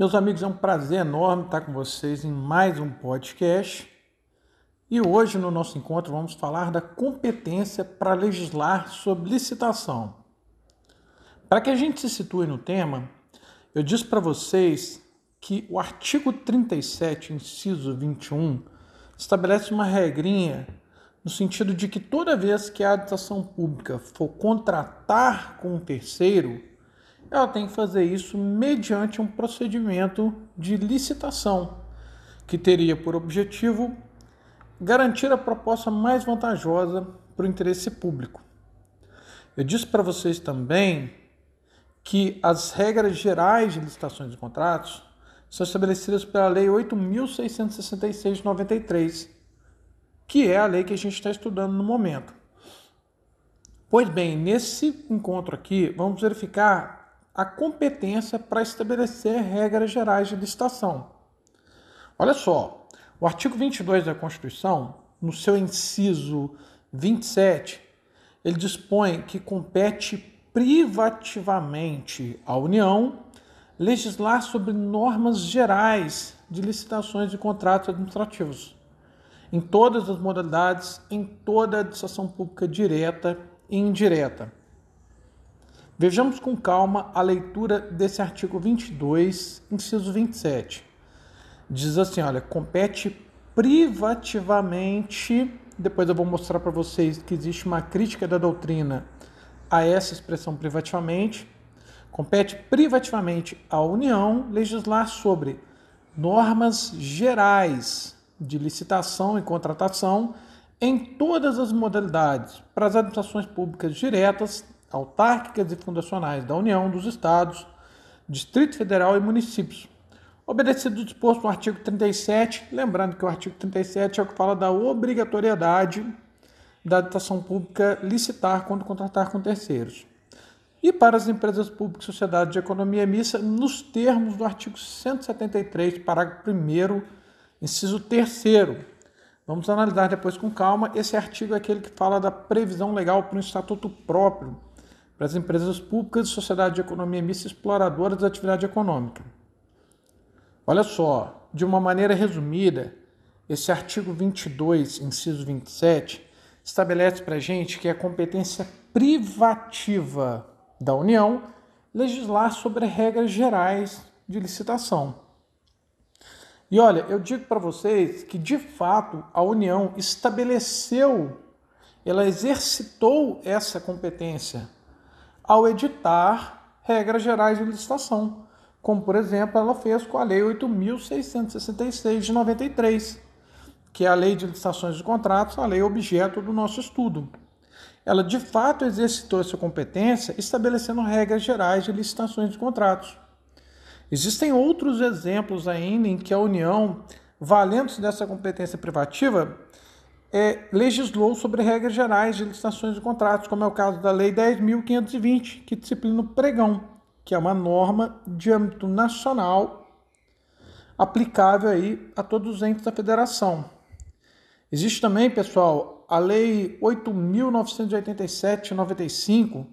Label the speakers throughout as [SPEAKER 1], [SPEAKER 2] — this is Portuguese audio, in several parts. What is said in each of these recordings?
[SPEAKER 1] Meus amigos, é um prazer enorme estar com vocês em mais um podcast. E hoje, no nosso encontro, vamos falar da competência para legislar sobre licitação. Para que a gente se situe no tema, eu disse para vocês que o artigo 37, inciso 21, estabelece uma regrinha no sentido de que toda vez que a administração pública for contratar com um terceiro, ela tem que fazer isso mediante um procedimento de licitação, que teria por objetivo garantir a proposta mais vantajosa para o interesse público. Eu disse para vocês também que as regras gerais de licitações e contratos são estabelecidas pela Lei 8.666 de 93, que é a lei que a gente está estudando no momento. Pois bem, nesse encontro aqui, vamos verificar a competência para estabelecer regras gerais de licitação. Olha só, o artigo 22 da Constituição, no seu inciso 27, ele dispõe que compete privativamente à União legislar sobre normas gerais de licitações e contratos administrativos, em todas as modalidades, em toda a administração pública direta e indireta. Vejamos com calma a leitura desse artigo 22, inciso 27. Diz assim, olha, compete privativamente, depois eu vou mostrar para vocês que existe uma crítica da doutrina a essa expressão privativamente, Compete privativamente à União legislar sobre normas gerais de licitação e contratação em todas as modalidades para as administrações públicas diretas, autárquicas e fundacionais da União, dos Estados, Distrito Federal e municípios. Obedecido o disposto no artigo 37, lembrando que o artigo 37 é o que fala da obrigatoriedade da administração pública licitar quando contratar com terceiros e para as empresas públicas e sociedades de economia mista, nos termos do artigo 173, parágrafo 1, inciso 3. Vamos analisar depois com calma. Esse artigo é aquele que fala da previsão legal para um estatuto próprio para as empresas públicas e sociedades de economia mista exploradoras da atividade econômica. Olha só, de uma maneira resumida, esse artigo 22, inciso 27, estabelece para a gente que a competência privativa da União legislar sobre regras gerais de licitação. E olha, eu digo para vocês que de fato a União estabeleceu, ela exercitou essa competência ao editar regras gerais de licitação, como por exemplo ela fez com a Lei 8.666 de 93, que é a Lei de Licitações de Contratos, a lei objeto do nosso estudo ela de fato exercitou essa competência estabelecendo regras gerais de licitações de contratos. Existem outros exemplos ainda em que a União, valendo-se dessa competência privativa, é, legislou sobre regras gerais de licitações de contratos, como é o caso da Lei 10.520, que disciplina o pregão, que é uma norma de âmbito nacional aplicável aí a todos os entes da federação. Existe também, pessoal, a Lei 8.987-95,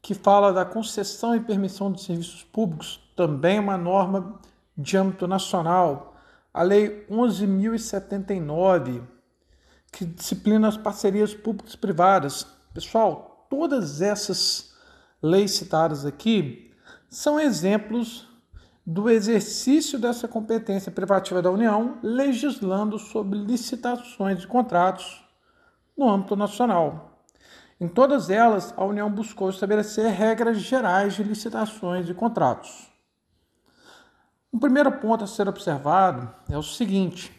[SPEAKER 1] que fala da concessão e permissão de serviços públicos, também uma norma de âmbito nacional. A Lei 11.079, que disciplina as parcerias públicas e privadas. Pessoal, todas essas leis citadas aqui são exemplos do exercício dessa competência privativa da União, legislando sobre licitações de contratos no âmbito nacional. Em todas elas, a União buscou estabelecer regras gerais de licitações e contratos. Um primeiro ponto a ser observado é o seguinte: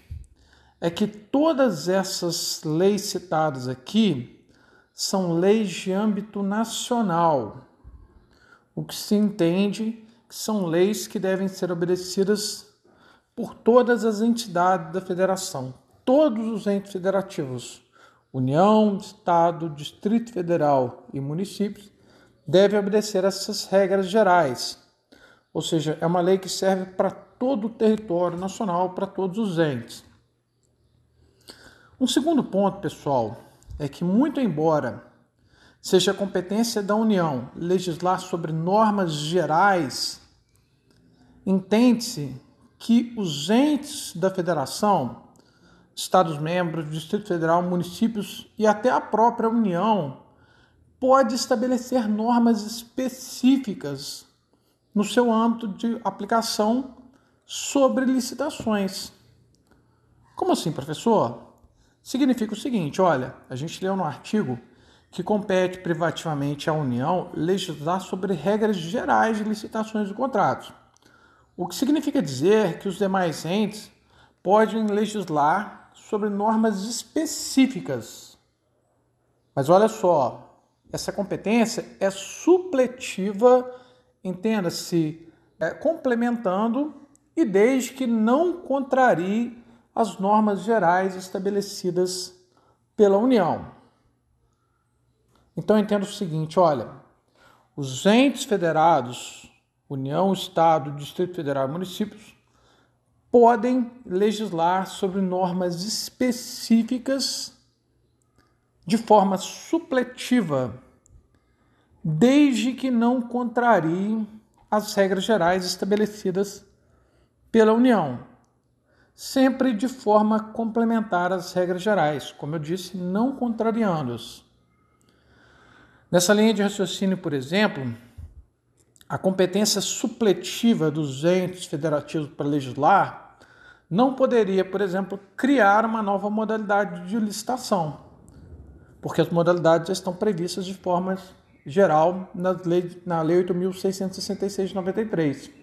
[SPEAKER 1] é que todas essas leis citadas aqui são leis de âmbito nacional, o que se entende que são leis que devem ser obedecidas por todas as entidades da federação, todos os entes federativos, União, Estado, Distrito Federal e municípios devem obedecer essas regras gerais. Ou seja, é uma lei que serve para todo o território nacional, para todos os entes. Um segundo ponto, pessoal, é que, muito embora seja competência da União legislar sobre normas gerais entende-se que os entes da federação, Estados-membros, Distrito Federal, municípios e até a própria União pode estabelecer normas específicas no seu âmbito de aplicação sobre licitações. Como assim, professor? Significa o seguinte: olha, a gente leu no artigo que compete privativamente à União legislar sobre regras gerais de licitações e contratos. O que significa dizer que os demais entes podem legislar sobre normas específicas. Mas olha só, essa competência é supletiva, entenda-se, é, complementando e desde que não contrarie as normas gerais estabelecidas pela União. Então entendo o seguinte, olha, os entes federados, União, Estado, Distrito Federal e municípios, podem legislar sobre normas específicas de forma supletiva, desde que não contrariem as regras gerais estabelecidas pela União, sempre de forma complementar às regras gerais, como eu disse, não contrariando-as. Nessa linha de raciocínio, por exemplo, a competência supletiva dos entes federativos para legislar não poderia, por exemplo, criar uma nova modalidade de licitação, porque as modalidades já estão previstas de forma geral na Lei, na lei 8.666 de 93.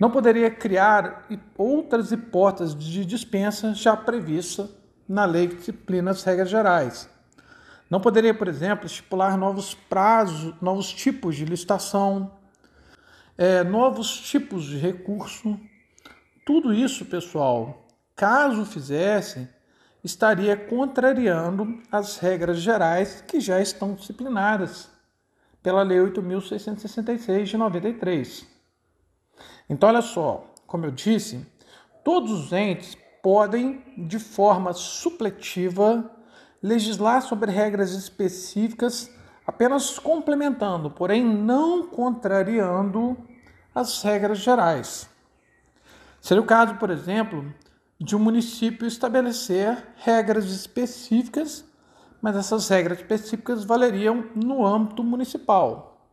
[SPEAKER 1] Não poderia criar outras hipóteses de dispensa já previstas na Lei que disciplina as regras gerais não poderia, por exemplo, estipular novos prazos, novos tipos de licitação, é, novos tipos de recurso. Tudo isso, pessoal, caso fizesse, estaria contrariando as regras gerais que já estão disciplinadas pela Lei 8.666 de 93. Então, olha só, como eu disse, todos os entes podem, de forma supletiva, legislar sobre regras específicas, apenas complementando, porém não contrariando as regras gerais. Seria o caso, por exemplo, de um município estabelecer regras específicas, mas essas regras específicas valeriam no âmbito municipal.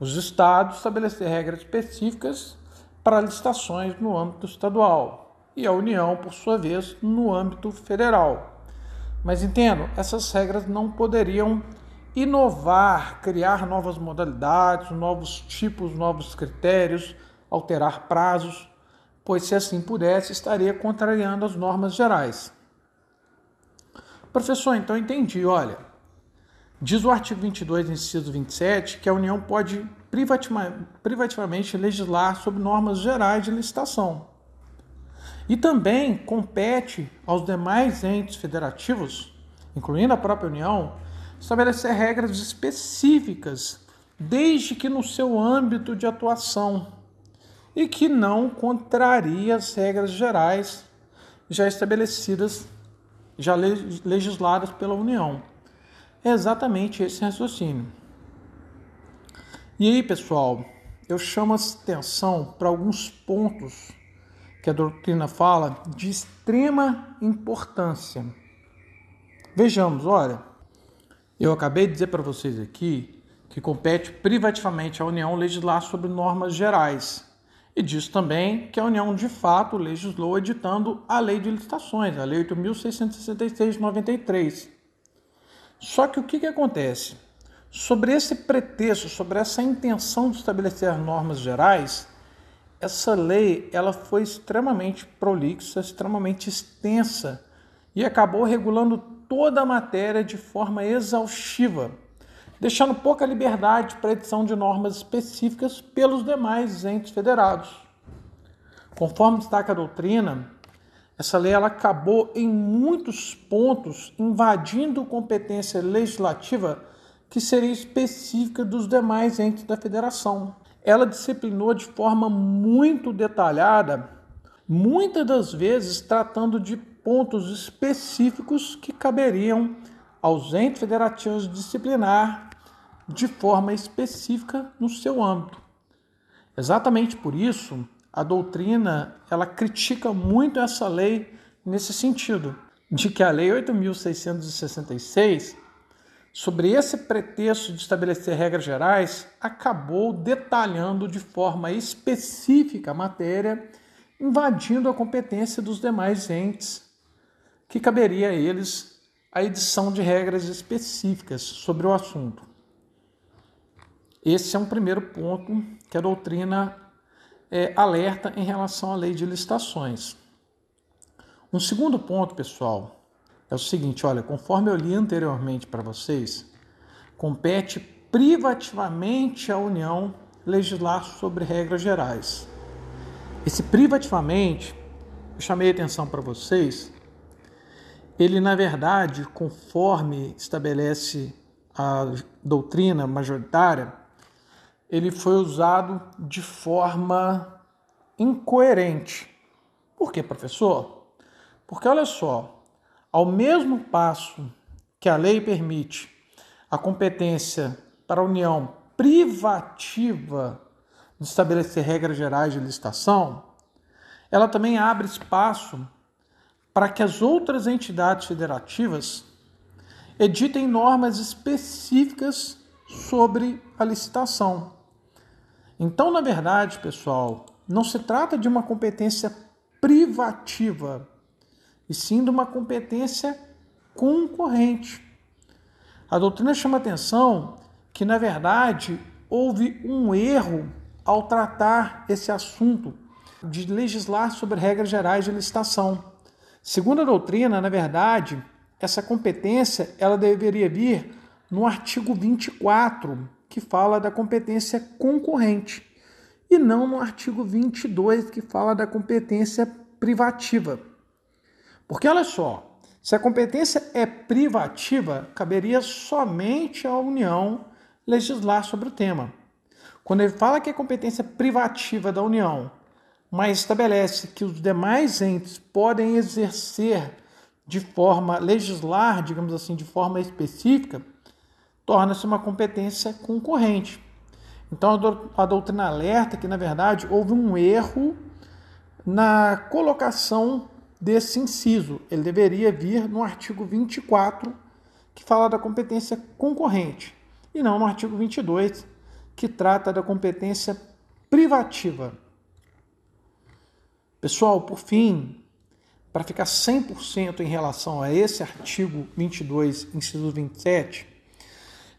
[SPEAKER 1] Os estados estabelecer regras específicas para licitações no âmbito estadual e a União, por sua vez, no âmbito federal. Mas entendo, essas regras não poderiam inovar, criar novas modalidades, novos tipos, novos critérios, alterar prazos, pois se assim pudesse, estaria contrariando as normas gerais. Professor, então entendi, olha. Diz o artigo 22, inciso 27, que a União pode privativamente legislar sobre normas gerais de licitação. E também compete aos demais entes federativos, incluindo a própria União, estabelecer regras específicas, desde que no seu âmbito de atuação, e que não contraria as regras gerais já estabelecidas, já legisladas pela União. É exatamente esse raciocínio. E aí, pessoal, eu chamo a atenção para alguns pontos que a doutrina fala de extrema importância. Vejamos, olha, eu acabei de dizer para vocês aqui que compete privativamente à União legislar sobre normas gerais. E diz também que a União de fato legislou editando a Lei de Licitações, a Lei 8.666 de 93. Só que o que, que acontece? Sobre esse pretexto, sobre essa intenção de estabelecer normas gerais, essa lei ela foi extremamente prolixa, extremamente extensa e acabou regulando toda a matéria de forma exaustiva, deixando pouca liberdade para edição de normas específicas pelos demais entes federados. Conforme destaca a doutrina, essa lei ela acabou em muitos pontos invadindo competência legislativa que seria específica dos demais entes da federação ela disciplinou de forma muito detalhada, muitas das vezes tratando de pontos específicos que caberiam aos entes federativos disciplinar de forma específica no seu âmbito. Exatamente por isso, a doutrina ela critica muito essa lei nesse sentido, de que a lei 8666 sobre esse pretexto de estabelecer regras gerais, acabou detalhando de forma específica a matéria, invadindo a competência dos demais entes, que caberia a eles a edição de regras específicas sobre o assunto. Esse é um primeiro ponto que a doutrina é, alerta em relação à lei de licitações. Um segundo ponto, pessoal, é o seguinte: olha, conforme eu li anteriormente para vocês, compete privativamente à União legislar sobre regras gerais. Esse privativamente, eu chamei atenção para vocês, ele na verdade, conforme estabelece a doutrina majoritária, ele foi usado de forma incoerente. Por quê, professor? Porque olha só, ao mesmo passo que a lei permite a competência para a União privativa de estabelecer regras gerais de licitação, ela também abre espaço para que as outras entidades federativas editem normas específicas sobre a licitação. Então, na verdade, pessoal, não se trata de uma competência privativa e sim de uma competência concorrente. A doutrina chama atenção que, na verdade, houve um erro ao tratar esse assunto de legislar sobre regras gerais de licitação. Segundo a doutrina, na verdade, essa competência ela deveria vir no artigo 24, que fala da competência concorrente, e não no artigo 22, que fala da competência privativa. Porque olha só, se a competência é privativa, caberia somente à União legislar sobre o tema. Quando ele fala que é competência privativa da União, mas estabelece que os demais entes podem exercer de forma legislar, digamos assim, de forma específica, torna-se uma competência concorrente. Então a doutrina alerta que, na verdade, houve um erro na colocação desse inciso. Ele deveria vir no artigo 24, que fala da competência concorrente, e não no artigo 22, que trata da competência privativa. Pessoal, por fim, para ficar 100% em relação a esse artigo 22, inciso 27,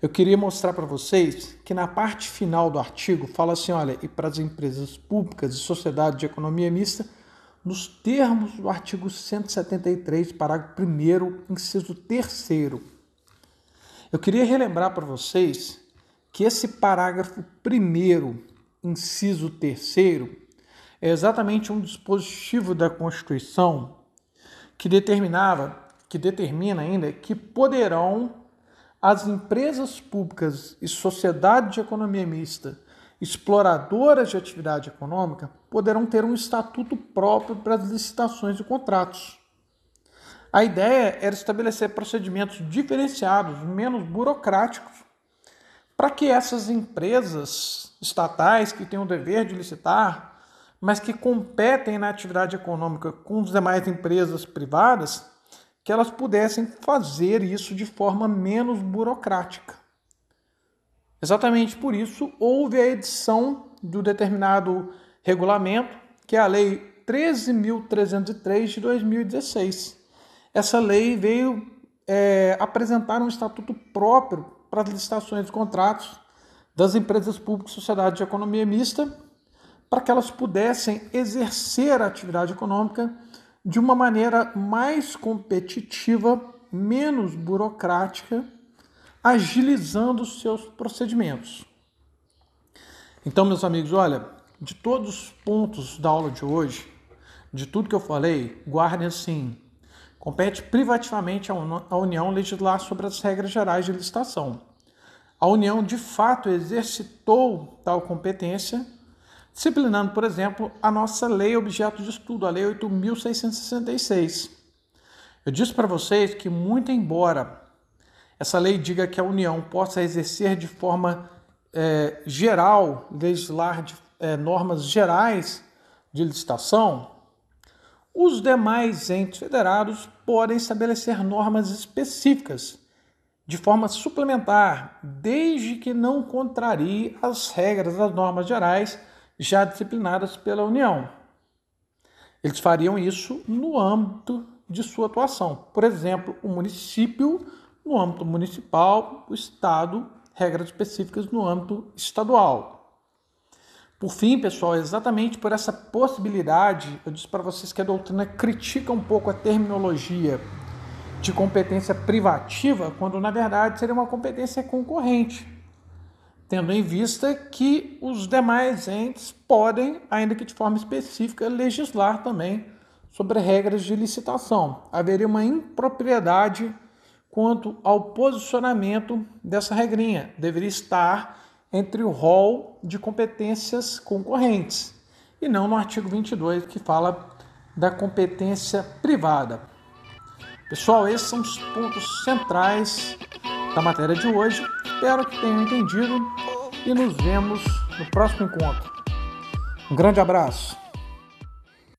[SPEAKER 1] eu queria mostrar para vocês que na parte final do artigo fala assim, olha, e para as empresas públicas e sociedade de economia mista, nos termos do artigo 173, parágrafo 1, inciso 3. Eu queria relembrar para vocês que esse parágrafo 1, inciso 3, é exatamente um dispositivo da Constituição que determinava, que determina ainda que poderão as empresas públicas e sociedade de economia mista exploradoras de atividade econômica poderão ter um estatuto próprio para as licitações e contratos. A ideia era estabelecer procedimentos diferenciados, menos burocráticos, para que essas empresas estatais que têm o dever de licitar, mas que competem na atividade econômica com as demais empresas privadas, que elas pudessem fazer isso de forma menos burocrática. Exatamente por isso houve a edição do determinado regulamento, que é a Lei 13.303 de 2016. Essa lei veio é, apresentar um estatuto próprio para as licitações e contratos das empresas públicas e sociedade de economia mista, para que elas pudessem exercer a atividade econômica de uma maneira mais competitiva, menos burocrática agilizando os seus procedimentos. Então, meus amigos, olha, de todos os pontos da aula de hoje, de tudo que eu falei, guardem assim: compete privativamente à União legislar sobre as regras gerais de licitação. A União, de fato, exercitou tal competência, disciplinando, por exemplo, a nossa lei objeto de estudo, a Lei 8.666. Eu disse para vocês que, muito embora essa lei diga que a União possa exercer de forma é, geral, legislar de, é, normas gerais de licitação, os demais entes federados podem estabelecer normas específicas de forma suplementar, desde que não contrarie as regras das normas gerais já disciplinadas pela União. Eles fariam isso no âmbito de sua atuação. Por exemplo, o município no âmbito municipal, o Estado, regras específicas no âmbito estadual. Por fim, pessoal, exatamente por essa possibilidade, eu disse para vocês que a doutrina critica um pouco a terminologia de competência privativa, quando na verdade seria uma competência concorrente, tendo em vista que os demais entes podem, ainda que de forma específica, legislar também sobre regras de licitação. Haveria uma impropriedade quanto ao posicionamento dessa regrinha. Deveria estar entre o rol de competências concorrentes e não no artigo 22 que fala da competência privada. Pessoal, esses são os pontos centrais da matéria de hoje. Espero que tenham entendido e nos vemos no próximo encontro. Um grande abraço.